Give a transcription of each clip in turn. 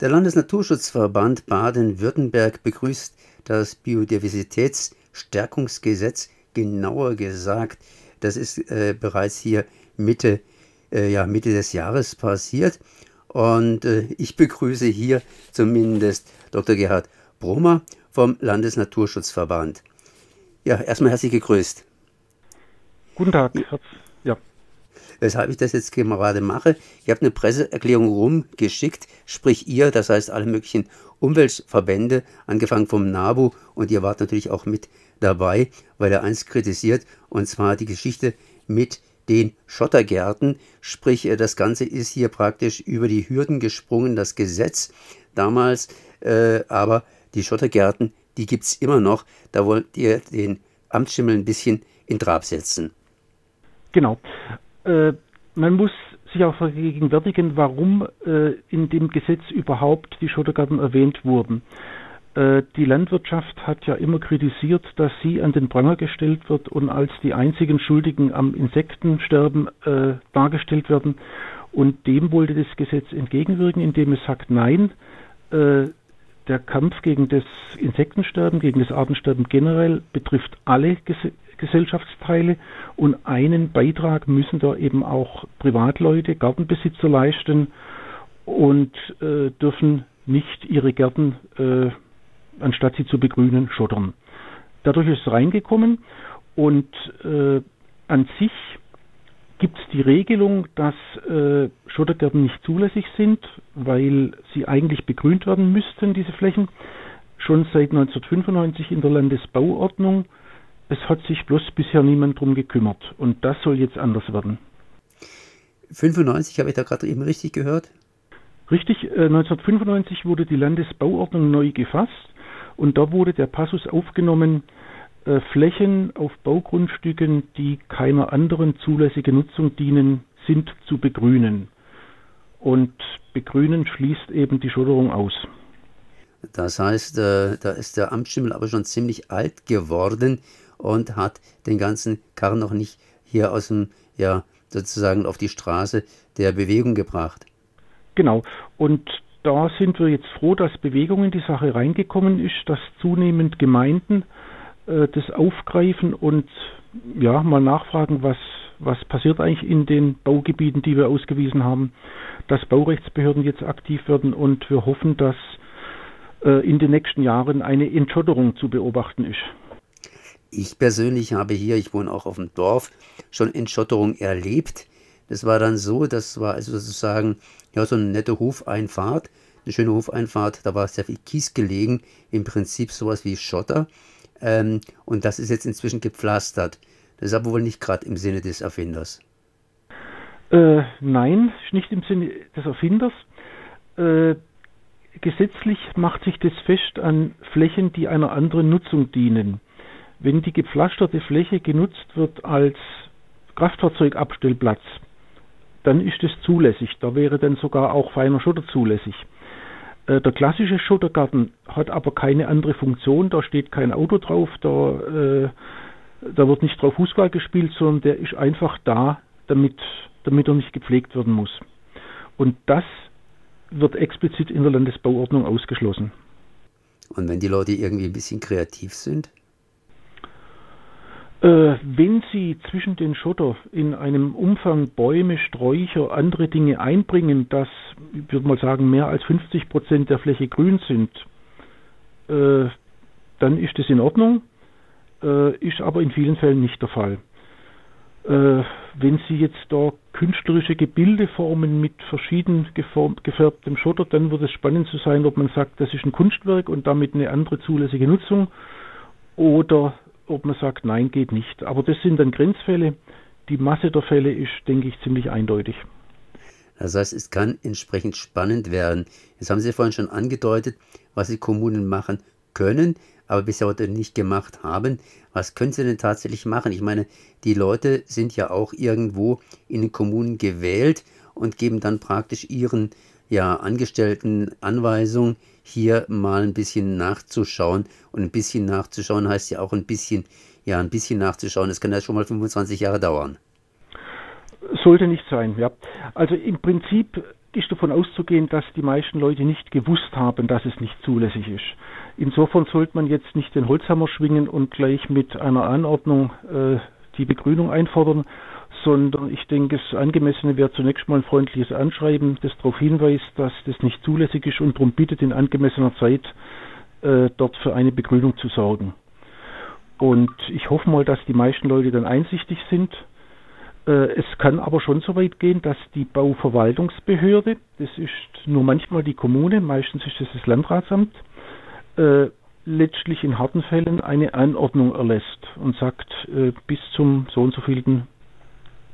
Der Landesnaturschutzverband Baden-Württemberg begrüßt das Biodiversitätsstärkungsgesetz, genauer gesagt, das ist äh, bereits hier Mitte, äh, ja, Mitte des Jahres passiert. Und äh, ich begrüße hier zumindest Dr. Gerhard Brummer vom Landesnaturschutzverband. Ja, erstmal herzlich gegrüßt. Guten Tag. Weshalb ich das jetzt gerade mache, ich habe eine Presseerklärung rumgeschickt, sprich ihr, das heißt alle möglichen Umweltverbände, angefangen vom NABU und ihr wart natürlich auch mit dabei, weil er eins kritisiert, und zwar die Geschichte mit den Schottergärten, sprich äh, das Ganze ist hier praktisch über die Hürden gesprungen, das Gesetz damals, äh, aber die Schottergärten, die gibt es immer noch, da wollt ihr den Amtsschimmel ein bisschen in Trab setzen. Genau. Äh, man muss sich auch vergegenwärtigen, warum äh, in dem Gesetz überhaupt die Schottergarten erwähnt wurden. Äh, die Landwirtschaft hat ja immer kritisiert, dass sie an den Pranger gestellt wird und als die einzigen Schuldigen am Insektensterben äh, dargestellt werden. Und dem wollte das Gesetz entgegenwirken, indem es sagt, nein, äh, der Kampf gegen das Insektensterben, gegen das Artensterben generell betrifft alle Ges Gesellschaftsteile und einen Beitrag müssen da eben auch Privatleute, Gartenbesitzer leisten und äh, dürfen nicht ihre Gärten, äh, anstatt sie zu begrünen, schottern. Dadurch ist es reingekommen und äh, an sich gibt es die Regelung, dass äh, Schottergärten nicht zulässig sind, weil sie eigentlich begrünt werden müssten, diese Flächen, schon seit 1995 in der Landesbauordnung es hat sich bloß bisher niemand drum gekümmert. Und das soll jetzt anders werden. 95 habe ich da gerade eben richtig gehört? Richtig, äh, 1995 wurde die Landesbauordnung neu gefasst und da wurde der Passus aufgenommen, Flächen auf Baugrundstücken, die keiner anderen zulässigen Nutzung dienen, sind zu begrünen. Und begrünen schließt eben die Schotterung aus. Das heißt, äh, da ist der Amtsschimmel aber schon ziemlich alt geworden und hat den ganzen Karren noch nicht hier aus dem, ja, sozusagen auf die Straße der Bewegung gebracht. Genau. Und da sind wir jetzt froh, dass Bewegung in die Sache reingekommen ist, dass zunehmend Gemeinden äh, das aufgreifen und ja, mal nachfragen, was, was passiert eigentlich in den Baugebieten, die wir ausgewiesen haben, dass Baurechtsbehörden jetzt aktiv werden und wir hoffen, dass äh, in den nächsten Jahren eine Entschotterung zu beobachten ist. Ich persönlich habe hier, ich wohne auch auf dem Dorf, schon Entschotterung erlebt. Das war dann so, das war also sozusagen ja, so eine nette Hofeinfahrt, eine schöne Hofeinfahrt, da war sehr viel Kies gelegen, im Prinzip sowas wie Schotter. Ähm, und das ist jetzt inzwischen gepflastert. Das ist aber wohl nicht gerade im Sinne des Erfinders. Äh, nein, nicht im Sinne des Erfinders. Äh, gesetzlich macht sich das fest an Flächen, die einer anderen Nutzung dienen. Wenn die gepflasterte Fläche genutzt wird als Kraftfahrzeugabstellplatz, dann ist es zulässig. Da wäre dann sogar auch feiner Schotter zulässig. Äh, der klassische Schottergarten hat aber keine andere Funktion. Da steht kein Auto drauf, da, äh, da wird nicht drauf Fußball gespielt, sondern der ist einfach da, damit, damit er nicht gepflegt werden muss. Und das wird explizit in der Landesbauordnung ausgeschlossen. Und wenn die Leute irgendwie ein bisschen kreativ sind? Äh, wenn Sie zwischen den Schotter in einem Umfang Bäume, Sträucher, andere Dinge einbringen, dass, ich würde mal sagen, mehr als 50 Prozent der Fläche grün sind, äh, dann ist das in Ordnung, äh, ist aber in vielen Fällen nicht der Fall. Äh, wenn Sie jetzt da künstlerische Gebilde formen mit verschieden geformt, gefärbtem Schotter, dann wird es spannend zu sein, ob man sagt, das ist ein Kunstwerk und damit eine andere zulässige Nutzung oder ob man sagt, nein, geht nicht. Aber das sind dann Grenzfälle. Die Masse der Fälle ist, denke ich, ziemlich eindeutig. Das heißt, es kann entsprechend spannend werden. Jetzt haben Sie vorhin schon angedeutet, was die Kommunen machen können, aber bisher heute nicht gemacht haben. Was können sie denn tatsächlich machen? Ich meine, die Leute sind ja auch irgendwo in den Kommunen gewählt und geben dann praktisch ihren ja, Angestellten Anweisungen, hier mal ein bisschen nachzuschauen. Und ein bisschen nachzuschauen heißt ja auch ein bisschen, ja, ein bisschen nachzuschauen. Das kann ja schon mal 25 Jahre dauern. Sollte nicht sein, ja. Also im Prinzip ist davon auszugehen, dass die meisten Leute nicht gewusst haben, dass es nicht zulässig ist. Insofern sollte man jetzt nicht den Holzhammer schwingen und gleich mit einer Anordnung äh, die Begrünung einfordern, sondern ich denke, das Angemessene wäre zunächst mal ein freundliches Anschreiben, das darauf hinweist, dass das nicht zulässig ist und darum bittet, in angemessener Zeit äh, dort für eine Begrünung zu sorgen. Und ich hoffe mal, dass die meisten Leute dann einsichtig sind. Äh, es kann aber schon so weit gehen, dass die Bauverwaltungsbehörde, das ist nur manchmal die Kommune, meistens ist es das Landratsamt, äh, letztlich in harten Fällen eine Anordnung erlässt und sagt, äh, bis zum so und so vielten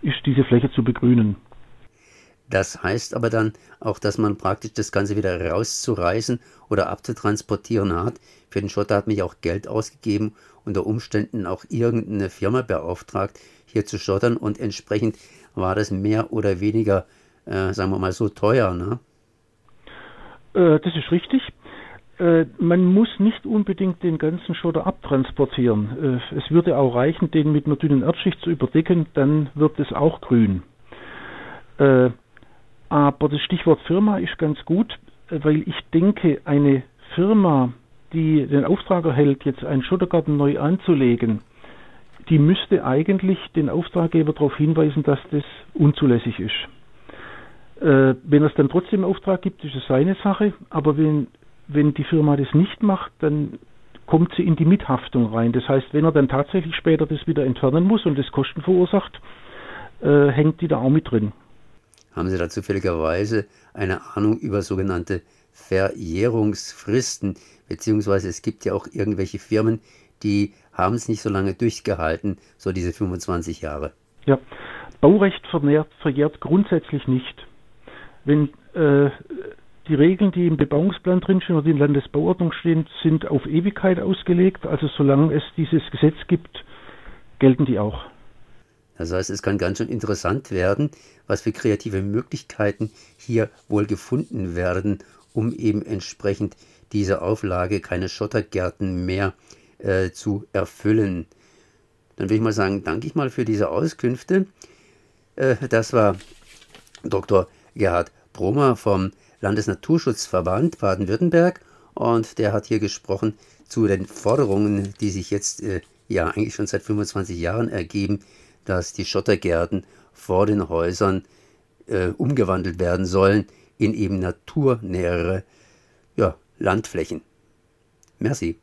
ist diese Fläche zu begrünen. Das heißt aber dann auch, dass man praktisch das Ganze wieder rauszureißen oder abzutransportieren hat. Für den Schotter hat mich auch Geld ausgegeben, unter Umständen auch irgendeine Firma beauftragt, hier zu schottern und entsprechend war das mehr oder weniger, äh, sagen wir mal, so teuer. Ne? Äh, das ist richtig. Äh, man muss nicht unbedingt den ganzen Schotter abtransportieren. Äh, es würde auch reichen, den mit einer dünnen Erdschicht zu überdecken, dann wird es auch grün. Äh, aber das Stichwort Firma ist ganz gut, weil ich denke, eine Firma, die den Auftrag erhält, jetzt einen Schottergarten neu anzulegen, die müsste eigentlich den Auftraggeber darauf hinweisen, dass das unzulässig ist. Wenn er es dann trotzdem Auftrag gibt, ist es seine Sache, aber wenn, wenn die Firma das nicht macht, dann kommt sie in die Mithaftung rein. Das heißt, wenn er dann tatsächlich später das wieder entfernen muss und das Kosten verursacht, äh, hängt die da auch mit drin. Haben Sie da zufälligerweise eine Ahnung über sogenannte Verjährungsfristen? Beziehungsweise es gibt ja auch irgendwelche Firmen, die haben es nicht so lange durchgehalten, so diese 25 Jahre. Ja, Baurecht vermehrt, verjährt grundsätzlich nicht. Wenn äh, die Regeln, die im Bebauungsplan drinstehen oder in der Landesbauordnung stehen, sind auf Ewigkeit ausgelegt. Also solange es dieses Gesetz gibt, gelten die auch. Das heißt, es kann ganz schön interessant werden, was für kreative Möglichkeiten hier wohl gefunden werden, um eben entsprechend diese Auflage keine Schottergärten mehr äh, zu erfüllen. Dann würde ich mal sagen, danke ich mal für diese Auskünfte. Äh, das war Dr. Gerhard Bromer vom Landesnaturschutzverband Baden-Württemberg und der hat hier gesprochen zu den Forderungen, die sich jetzt äh, ja eigentlich schon seit 25 Jahren ergeben, dass die Schottergärten vor den Häusern äh, umgewandelt werden sollen in eben naturnähere ja, Landflächen. Merci.